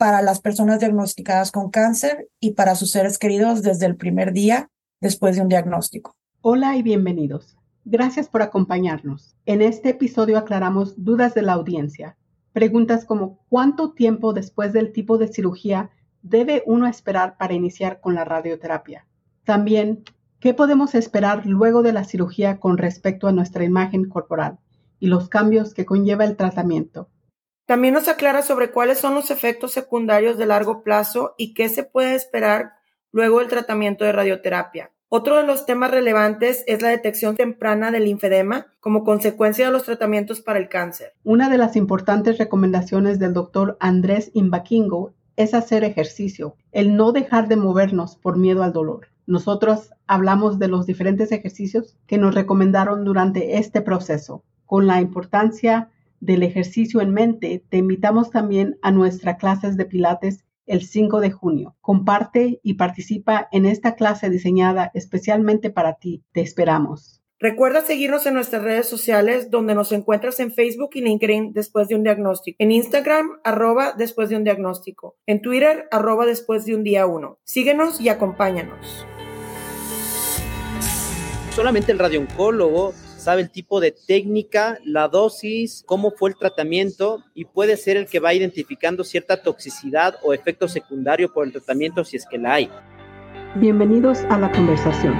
para las personas diagnosticadas con cáncer y para sus seres queridos desde el primer día después de un diagnóstico. Hola y bienvenidos. Gracias por acompañarnos. En este episodio aclaramos dudas de la audiencia Preguntas como ¿cuánto tiempo después del tipo de cirugía debe uno esperar para iniciar con la radioterapia? También, ¿qué podemos esperar luego de la cirugía con respecto a nuestra imagen corporal y los cambios que conlleva el tratamiento? También nos aclara sobre cuáles son los efectos secundarios de largo plazo y qué se puede esperar luego del tratamiento de radioterapia. Otro de los temas relevantes es la detección temprana del linfedema como consecuencia de los tratamientos para el cáncer. Una de las importantes recomendaciones del doctor Andrés Imbaquingo es hacer ejercicio, el no dejar de movernos por miedo al dolor. Nosotros hablamos de los diferentes ejercicios que nos recomendaron durante este proceso. Con la importancia del ejercicio en mente, te invitamos también a nuestras clases de pilates el 5 de junio. Comparte y participa en esta clase diseñada especialmente para ti. Te esperamos. Recuerda seguirnos en nuestras redes sociales donde nos encuentras en Facebook y LinkedIn después de un diagnóstico. En Instagram, arroba después de un diagnóstico. En Twitter, arroba después de un día uno. Síguenos y acompáñanos. Solamente el radiooncólogo sabe el tipo de técnica, la dosis, cómo fue el tratamiento y puede ser el que va identificando cierta toxicidad o efecto secundario por el tratamiento si es que la hay. Bienvenidos a la conversación.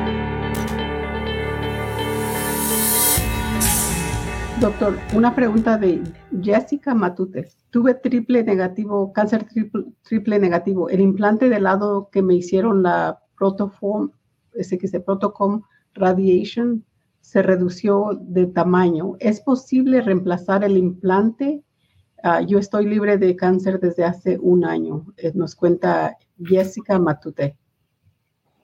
Doctor, una pregunta de Jessica Matutes. Tuve triple negativo, cáncer triple, triple negativo. El implante del lado que me hicieron la Protoform, ese que se Protocom Radiation, se redució de tamaño. ¿Es posible reemplazar el implante? Ah, yo estoy libre de cáncer desde hace un año, eh, nos cuenta Jessica Matute.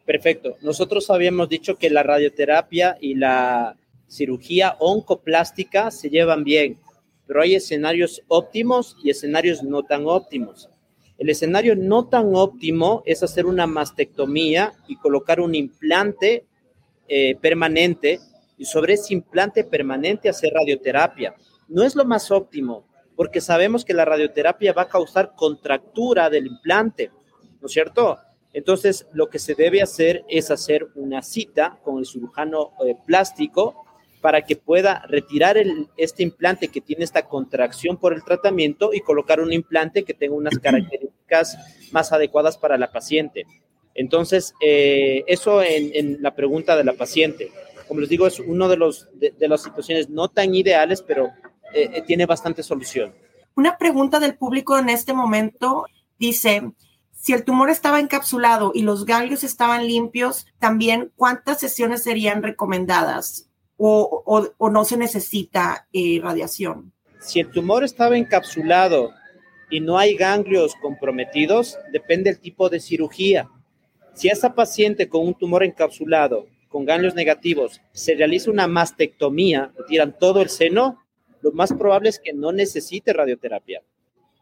Perfecto. Nosotros habíamos dicho que la radioterapia y la cirugía oncoplástica se llevan bien, pero hay escenarios óptimos y escenarios no tan óptimos. El escenario no tan óptimo es hacer una mastectomía y colocar un implante eh, permanente y sobre ese implante permanente hacer radioterapia. No es lo más óptimo, porque sabemos que la radioterapia va a causar contractura del implante, ¿no es cierto? Entonces, lo que se debe hacer es hacer una cita con el cirujano eh, plástico para que pueda retirar este implante que tiene esta contracción por el tratamiento y colocar un implante que tenga unas características más adecuadas para la paciente. Entonces, eh, eso en la pregunta de la paciente como les digo, es uno de, los, de, las situaciones no tan ideales, pero eh, eh, tiene bastante solución. Una pregunta del público en este momento dice, si el tumor estaba encapsulado y los ganglios estaban limpios, también cuántas sesiones serían recomendadas o, o, no se necesita eh, radiación. Si el tumor estaba encapsulado y no hay ganglios comprometidos, depende del tipo de cirugía. Si esa paciente con un tumor encapsulado con ganglios negativos se realiza una mastectomía, tiran todo el seno, lo más probable es que no necesite radioterapia.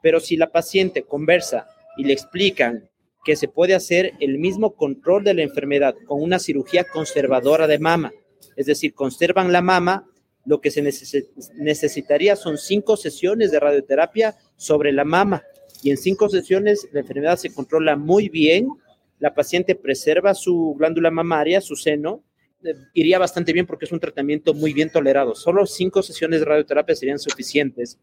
Pero si la paciente conversa y le explican que se puede hacer el mismo control de la enfermedad con una cirugía conservadora de mama, es decir, conservan la mama, lo que se necesitaría son cinco sesiones de radioterapia sobre la mama y en cinco sesiones la enfermedad se controla muy bien la paciente preserva su glándula mamaria, su seno, iría bastante bien porque es un tratamiento muy bien tolerado. Solo cinco sesiones de radioterapia serían suficientes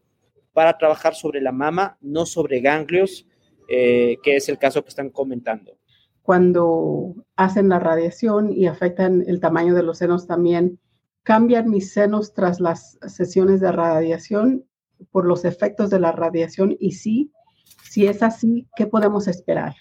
para trabajar sobre la mama, no sobre ganglios, eh, que es el caso que están comentando. Cuando hacen la radiación y afectan el tamaño de los senos también, ¿cambian mis senos tras las sesiones de radiación por los efectos de la radiación? Y sí, si es así, ¿qué podemos esperar?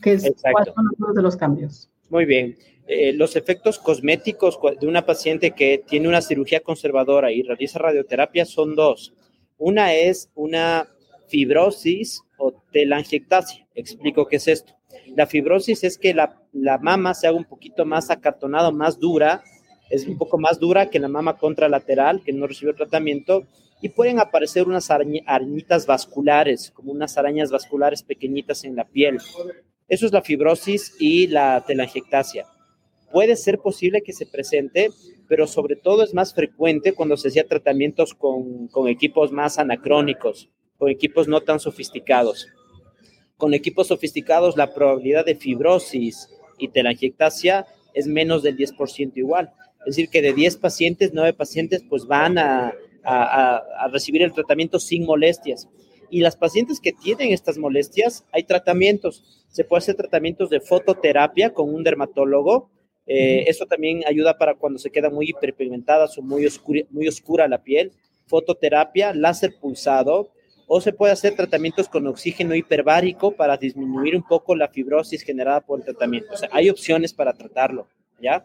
¿Qué es, ¿Cuáles son algunos de los cambios? Muy bien. Eh, los efectos cosméticos de una paciente que tiene una cirugía conservadora y realiza radioterapia son dos. Una es una fibrosis o telangiectasia. Explico qué es esto. La fibrosis es que la, la mama se haga un poquito más acartonada, más dura, es un poco más dura que la mama contralateral, que no recibió tratamiento, y pueden aparecer unas arañitas vasculares, como unas arañas vasculares pequeñitas en la piel. Eso es la fibrosis y la telangiectasia. Puede ser posible que se presente, pero sobre todo es más frecuente cuando se hacía tratamientos con, con equipos más anacrónicos, con equipos no tan sofisticados. Con equipos sofisticados la probabilidad de fibrosis y telangiectasia es menos del 10% igual. Es decir, que de 10 pacientes, 9 pacientes pues van a, a, recibir el tratamiento sin molestias. Y las pacientes que tienen estas molestias, hay tratamientos. Se puede hacer tratamientos de fototerapia con un dermatólogo. Eh, eso también ayuda para cuando se queda muy hiperpigmentada o muy oscura, muy oscura la piel. Fototerapia, láser pulsado, o se puede hacer tratamientos con oxígeno hiperbárico para disminuir un poco la fibrosis generada por el tratamiento. O sea, hay opciones para tratarlo, ¿ya?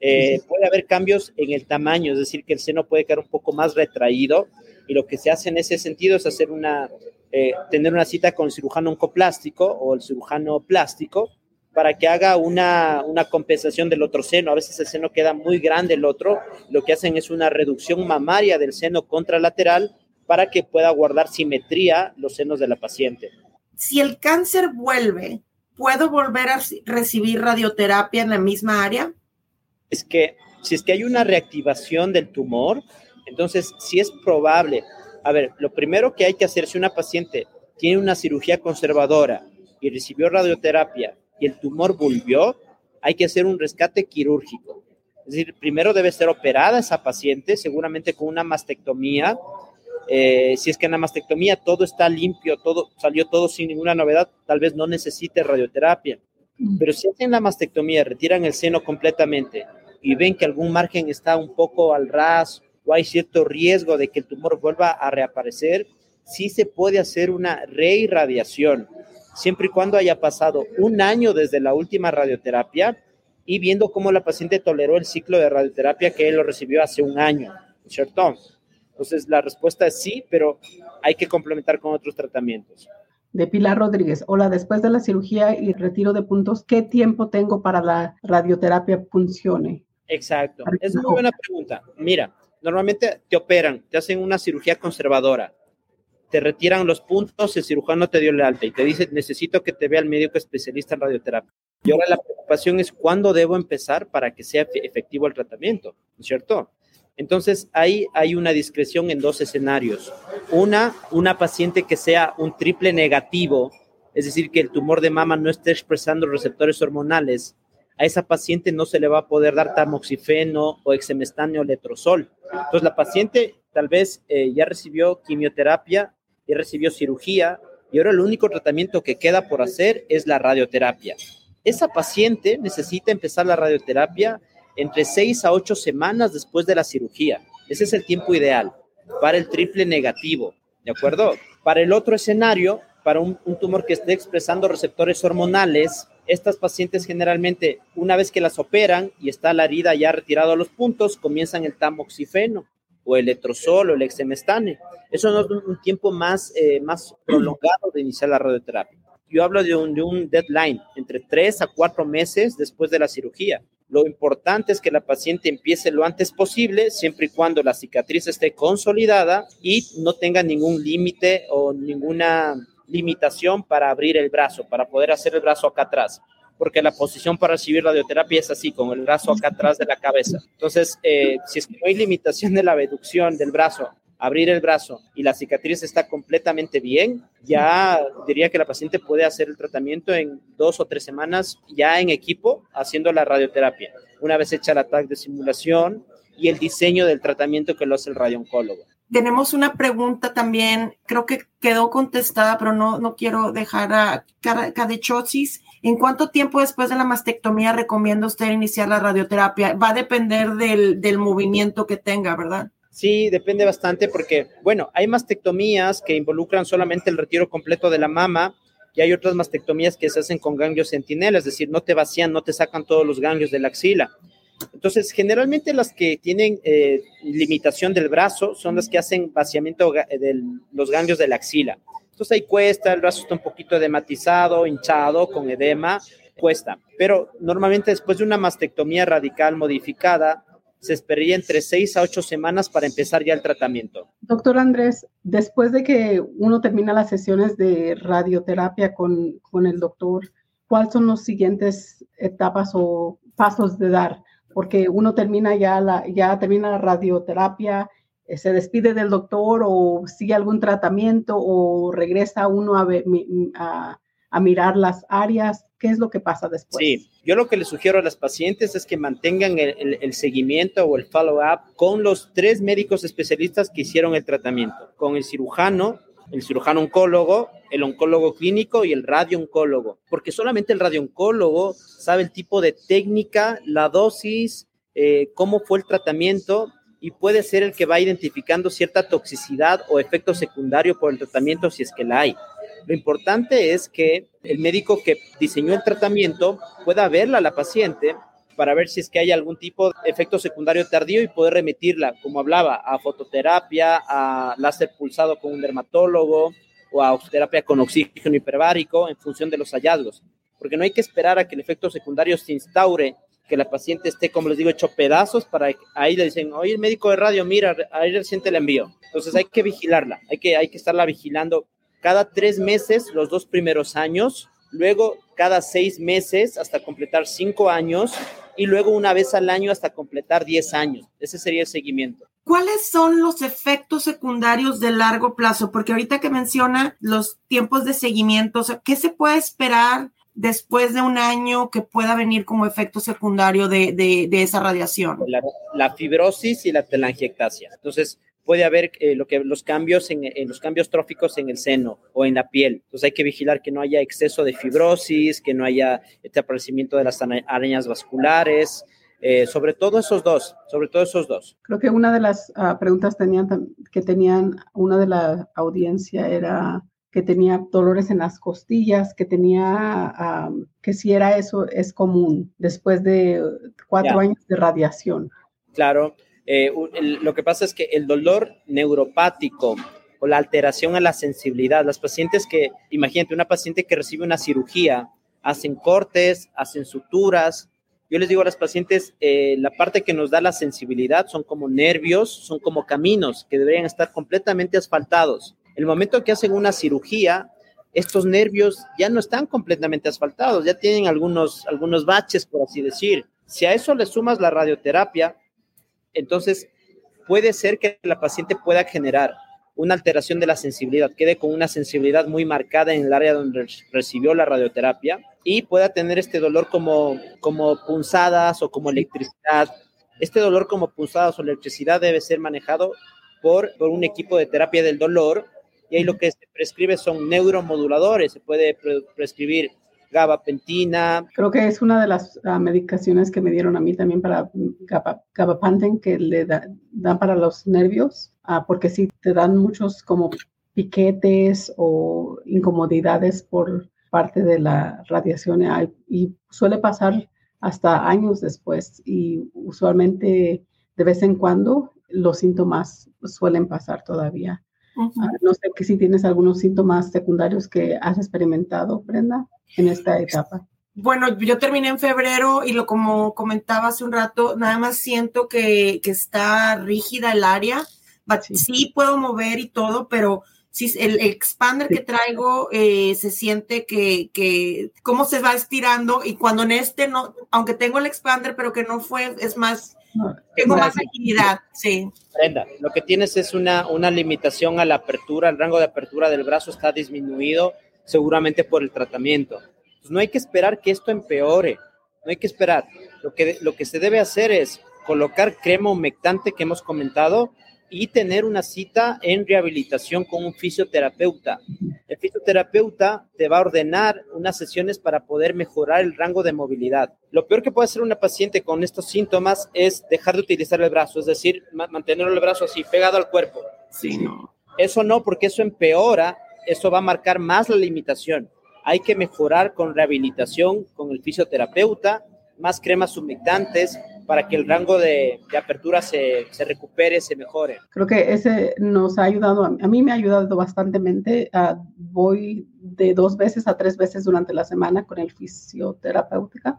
Eh, puede haber cambios en el tamaño, es decir, que el seno puede quedar un poco más retraído y lo que se hace en ese sentido es hacer una, eh, tener una cita con el cirujano oncoplástico o el cirujano plástico para que haga una, una, compensación del otro seno. A veces el seno queda muy grande el otro, lo que hacen es una reducción mamaria del seno contralateral para que pueda guardar simetría los senos de la paciente. Si el cáncer vuelve, ¿puedo volver a recibir radioterapia en la misma área? es que si es que hay una reactivación del tumor, entonces si es probable. A ver, lo primero que hay que hacer si una paciente tiene una cirugía conservadora y recibió radioterapia y el tumor volvió, hay que hacer un rescate quirúrgico. Es decir, primero debe ser operada esa paciente, seguramente con una mastectomía. Eh, si es que en la mastectomía todo está limpio, todo salió todo sin ninguna novedad, tal vez no necesite radioterapia. Mm. Pero si hacen la mastectomía, retiran el seno completamente y ven que algún margen está un poco al ras o hay cierto riesgo de que el tumor vuelva a reaparecer, sí se puede hacer una reirradiación, siempre y cuando haya pasado un año desde la última radioterapia y viendo cómo la paciente toleró el ciclo de radioterapia que él lo recibió hace un año, ¿cierto? Entonces la respuesta es sí, pero hay que complementar con otros tratamientos. De Pilar Rodríguez. Hola, después de la cirugía y retiro de puntos, ¿qué tiempo tengo para la radioterapia funcione? Exacto. Es una buena pregunta. Mira, normalmente te operan, te hacen una cirugía conservadora, te retiran los puntos, el cirujano te dio el alta y te dice, necesito que te vea el médico especialista en radioterapia. Y ahora la preocupación es cuándo debo empezar para que sea efectivo el tratamiento, ¿no es cierto? Entonces, ahí hay una discreción en dos escenarios. Una, una paciente que sea un triple negativo, es decir, que el tumor de mama no esté expresando receptores hormonales a esa paciente no se le va a poder dar tamoxifeno o exemestane o letrozol. Entonces, la paciente tal vez eh, ya recibió quimioterapia, ya recibió cirugía y ahora el único tratamiento que queda por hacer es la radioterapia. Esa paciente necesita empezar la radioterapia entre seis a ocho semanas después de la cirugía. Ese es el tiempo ideal para el triple negativo, ¿de acuerdo? Para el otro escenario, para un, un tumor que esté expresando receptores hormonales, estas pacientes generalmente, una vez que las operan y está la herida ya retirado a los puntos, comienzan el tamoxifeno o el letrozol o el exemestane. Eso no es un, tiempo más, eh, más prolongado de iniciar la radioterapia. Yo hablo de un deadline, entre tres a cuatro meses después de la cirugía. Lo importante es que la paciente empiece lo antes posible, siempre y cuando la cicatriz esté consolidada y no tenga ningún límite o ninguna limitación para abrir el brazo, para poder hacer el brazo acá atrás, porque la posición para recibir radioterapia es así, con el brazo acá atrás de la cabeza. Entonces, eh, si es que no hay limitación de la abducción del brazo, abrir el brazo y la cicatriz está completamente bien, ya diría que la paciente puede hacer el tratamiento en dos o tres semanas ya en equipo haciendo la radioterapia, una vez hecha la TAC de simulación y el diseño del tratamiento que lo hace el radiooncólogo. Tenemos una pregunta también, creo que quedó contestada, pero no, no quiero dejar a cadechosis. ¿En cuánto tiempo después de la mastectomía recomienda usted iniciar la radioterapia? Va a depender del, del movimiento que tenga, ¿verdad? Sí, depende bastante porque, bueno, hay mastectomías que involucran solamente el retiro completo de la mama y hay otras mastectomías que se hacen con ganglios centinela, es decir, no te vacían, no te sacan todos los ganglios de la axila. Entonces, generalmente las que tienen eh, limitación del brazo son las que hacen vaciamiento de los ganglios de la axila. Entonces ahí cuesta, el brazo está un poquito edematizado, hinchado, con edema, cuesta. Pero normalmente después de una mastectomía radical modificada, se esperaría entre seis a ocho semanas para empezar ya el tratamiento. Doctor Andrés, después de que uno termina las sesiones de radioterapia con, con el doctor, ¿cuáles son los siguientes etapas o pasos de dar? Porque uno termina ya la, ya termina la radioterapia, eh, se despide del doctor o sigue algún tratamiento o regresa uno a, mirar las áreas ¿Qué es lo que pasa después? Sí, yo lo que le sugiero a las pacientes es que mantengan el, seguimiento o el follow-up con los tres médicos especialistas que hicieron el tratamiento, con el cirujano, el cirujano oncólogo, el oncólogo clínico y el radiooncólogo, porque solamente el radiooncólogo sabe el tipo de técnica, la dosis, eh, cómo fue el tratamiento y puede ser el que va identificando cierta toxicidad o efecto secundario por el tratamiento si es que la hay. Lo importante es que el médico que diseñó el tratamiento pueda verla a la paciente para ver si es que hay algún tipo de efecto secundario tardío y poder remitirla, como hablaba, a fototerapia, a láser pulsado con un dermatólogo o a oxoterapia con oxígeno hiperbárico en función de los hallazgos. Porque no hay que esperar a que el efecto secundario se instaure, que la paciente esté, como les digo, hecho pedazos para ahí le dicen, oye, el médico de radio, mira, ahí reciente le envío. Entonces hay que vigilarla, hay que, hay que estarla vigilando cada tres meses los dos primeros años, luego cada seis meses hasta completar cinco años y luego una vez al año hasta completar diez años. Ese sería el seguimiento. ¿Cuáles son los efectos secundarios de largo plazo? Porque ahorita que menciona los tiempos de seguimiento, ¿qué se puede esperar después de un año que pueda venir como efecto secundario de, esa radiación? La, la, fibrosis y la telangiectasia. Entonces, puede haber eh, lo que, los cambios en, los cambios tróficos en el seno o en la piel. Entonces hay que vigilar que no haya exceso de fibrosis, que no haya este aparecimiento de las arañas vasculares, eh, sobre todo esos dos, sobre todo esos dos. Creo que una de las ah, preguntas tenían, que tenían una de la audiencia era que tenía dolores en las costillas, que tenía, que si era eso, es común después de cuatro años de radiación. Claro, eh, lo que pasa es que el dolor neuropático o la alteración a la sensibilidad, las pacientes que, imagínate, una paciente que recibe una cirugía, hacen cortes, hacen suturas. Yo les digo a las pacientes, eh, la parte que nos da la sensibilidad son como nervios, son como caminos que deberían estar completamente asfaltados. El momento que hacen una cirugía, estos nervios ya no están completamente asfaltados, ya tienen algunos, algunos baches, por así decir. Si a eso le sumas la radioterapia, entonces puede ser que la paciente pueda generar una alteración de la sensibilidad, quede con una sensibilidad muy marcada en el área donde recibió la radioterapia y pueda tener este dolor como, como punzadas o como electricidad. Este dolor como punzadas o electricidad debe ser manejado por, por un equipo de terapia del dolor y ahí lo que se prescribe son neuromoduladores, se puede prescribir gabapentina. Creo que es una de las ah, medicaciones que me dieron a mí también para gabapentin que le dan para los nervios, uh, porque sí te dan muchos como piquetes o incomodidades por parte de la radiación y suele pasar hasta años después y usualmente de vez en cuando los síntomas suelen pasar todavía. Ah, no sé que si tienes algunos síntomas secundarios que has experimentado, Brenda en esta etapa? Bueno, yo terminé en febrero y lo como comentaba hace un rato, nada más siento que, que está rígida el área. Sí. puedo mover y todo, pero sí, el, expander que traigo eh, se siente que, que cómo se va estirando y cuando en este no, aunque tengo el expander, pero que no fue, es más, tengo más agilidad, sí. Brenda, lo que tienes es una, una limitación a la apertura, el rango de apertura del brazo está disminuido seguramente por el tratamiento. Pues no hay que esperar que esto empeore, no hay que esperar. Lo que, lo que se debe hacer es colocar crema humectante que hemos comentado y tener una cita en rehabilitación con un fisioterapeuta. Fisioterapeuta te va a ordenar unas sesiones para poder mejorar el rango de movilidad. Lo peor que puede hacer una paciente con estos síntomas es dejar de utilizar el brazo, es decir, mantener el brazo así, pegado al cuerpo. Sí, no. Eso no, porque eso empeora eso va a marcar más la limitación. Hay que mejorar con rehabilitación, con el fisioterapeuta, más cremas humectantes para que el rango de, apertura se, se, recupere, se mejore. Creo que ese nos ha ayudado, a mí me ha ayudado bastantemente. Uh, voy de dos veces a tres veces durante la semana con el fisioterapéutica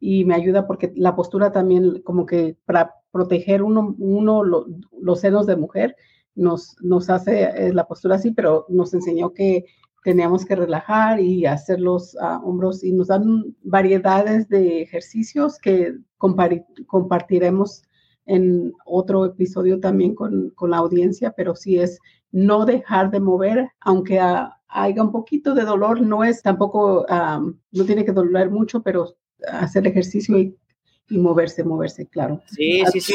y me ayuda porque la postura también como que para proteger uno, uno los senos de mujer nos, nos hace eh, la postura así, pero nos enseñó que teníamos que relajar y hacer los uh, hombros y nos dan variedades de ejercicios que compartiremos en otro episodio también con, con, la audiencia, pero sí es no dejar de mover, aunque haya un poquito de dolor, no es tampoco, no tiene que doler mucho, pero hacer ejercicio y, moverse, moverse, claro. Sí, sí, sí.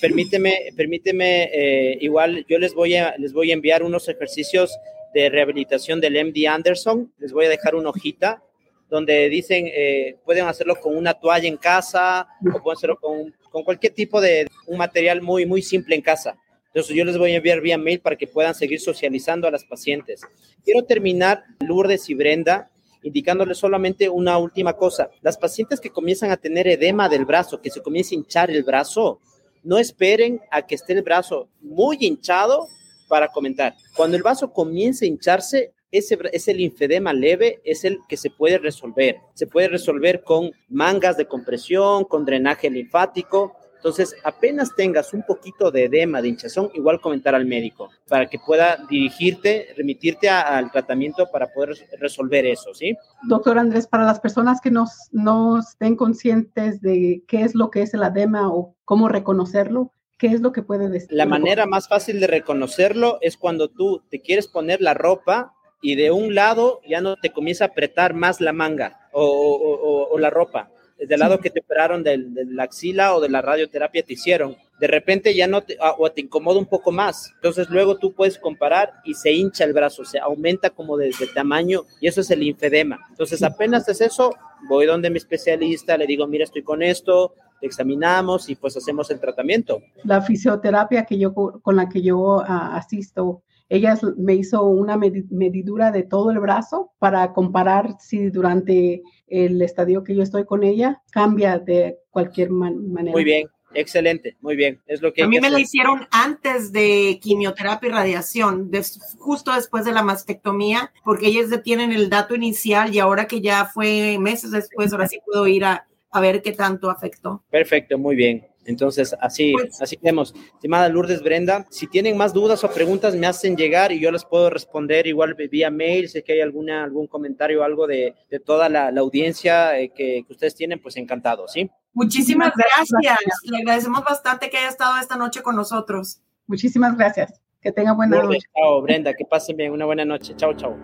Permíteme, permíteme, eh, igual yo les voy, a, les voy a enviar unos ejercicios de rehabilitación del MD Anderson, les voy a dejar una hojita donde dicen, eh, pueden hacerlo con una toalla en casa o pueden hacerlo con, con, cualquier tipo de un material muy, muy simple en casa. Entonces yo les voy a enviar vía mail para que puedan seguir socializando a las pacientes. Quiero terminar, Lourdes y Brenda, indicándoles solamente una última cosa. Las pacientes que comienzan a tener edema del brazo, que se comienza a hinchar el brazo, no esperen a que esté el brazo muy hinchado para comentar. Cuando el vaso comience a hincharse, ese es el linfedema leve, es el que se puede resolver. Se puede resolver con mangas de compresión, con drenaje linfático. Entonces, apenas tengas un poquito de edema, de hinchazón, igual comentar al médico para que pueda dirigirte, remitirte al tratamiento para poder resolver eso, ¿sí? Doctor Andrés, para las personas que nos, no estén conscientes de qué es lo que es el edema o cómo reconocerlo, ¿qué es lo que puede decir? La manera más fácil de reconocerlo es cuando tú te quieres poner la ropa y de un lado ya no te comienza a apretar más la manga o, la ropa. Del lado que te operaron de, la axila o de la radioterapia te hicieron. De repente ya no te, ah, o te incomoda un poco más. Entonces luego tú puedes comparar y se hincha el brazo, se aumenta como de, de tamaño y eso es el linfedema. Entonces apenas es eso, voy donde mi especialista, le digo, mira, estoy con esto, examinamos y pues hacemos el tratamiento. La fisioterapia que yo, con la que yo ah, asisto ella me hizo una medidura de todo el brazo para comparar si durante el estadio que yo estoy con ella cambia de cualquier manera. Muy bien, excelente, muy bien. Es lo que a mí me la hicieron antes de quimioterapia y radiación, justo después de la mastectomía, porque ellos tienen el dato inicial y ahora que ya fue meses después, ahora sí puedo ir a, a ver qué tanto afectó. Perfecto, muy bien. Entonces, así, pues así tenemos. Estimada Lourdes Brenda, si tienen más dudas o preguntas, me hacen llegar y yo les puedo responder igual vía mail. Si es que hay alguna, algún comentario o algo de, de toda la, audiencia eh, que, que, ustedes tienen, pues encantado, ¿sí? Muchísimas gracias. Le agradecemos bastante que haya estado esta noche con nosotros. Muchísimas gracias. Que tenga buena noche. Chao, Brenda. Que pasen bien. Una buena noche. Chao, chao.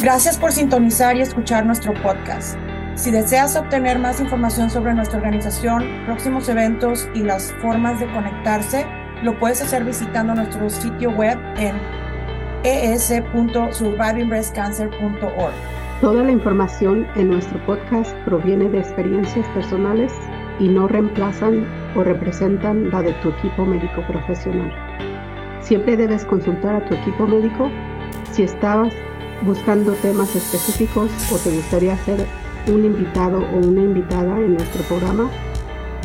Gracias por sintonizar y escuchar nuestro podcast. Si deseas obtener más información sobre nuestra organización, próximos eventos y las formas de conectarse, lo puedes hacer visitando nuestro sitio web en es.survivingbreastcancer.org. Toda la información en nuestro podcast proviene de experiencias personales y no reemplazan o representan la de tu equipo médico profesional. Siempre debes consultar a tu equipo médico si estabas buscando temas específicos o te gustaría hacer un invitado o una invitada en nuestro programa,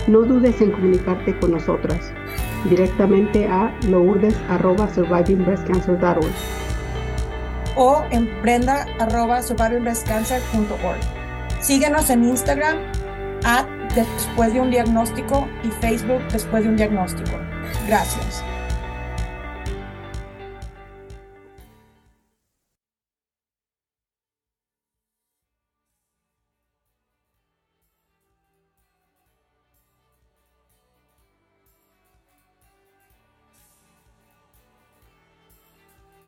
no dudes en comunicarte con nosotras directamente a lourdes.survivingbreastcancer.org o en prenda.survivingbreastcancer.org. Síguenos en Instagram at después de un diagnóstico y Facebook después de un diagnóstico. Gracias.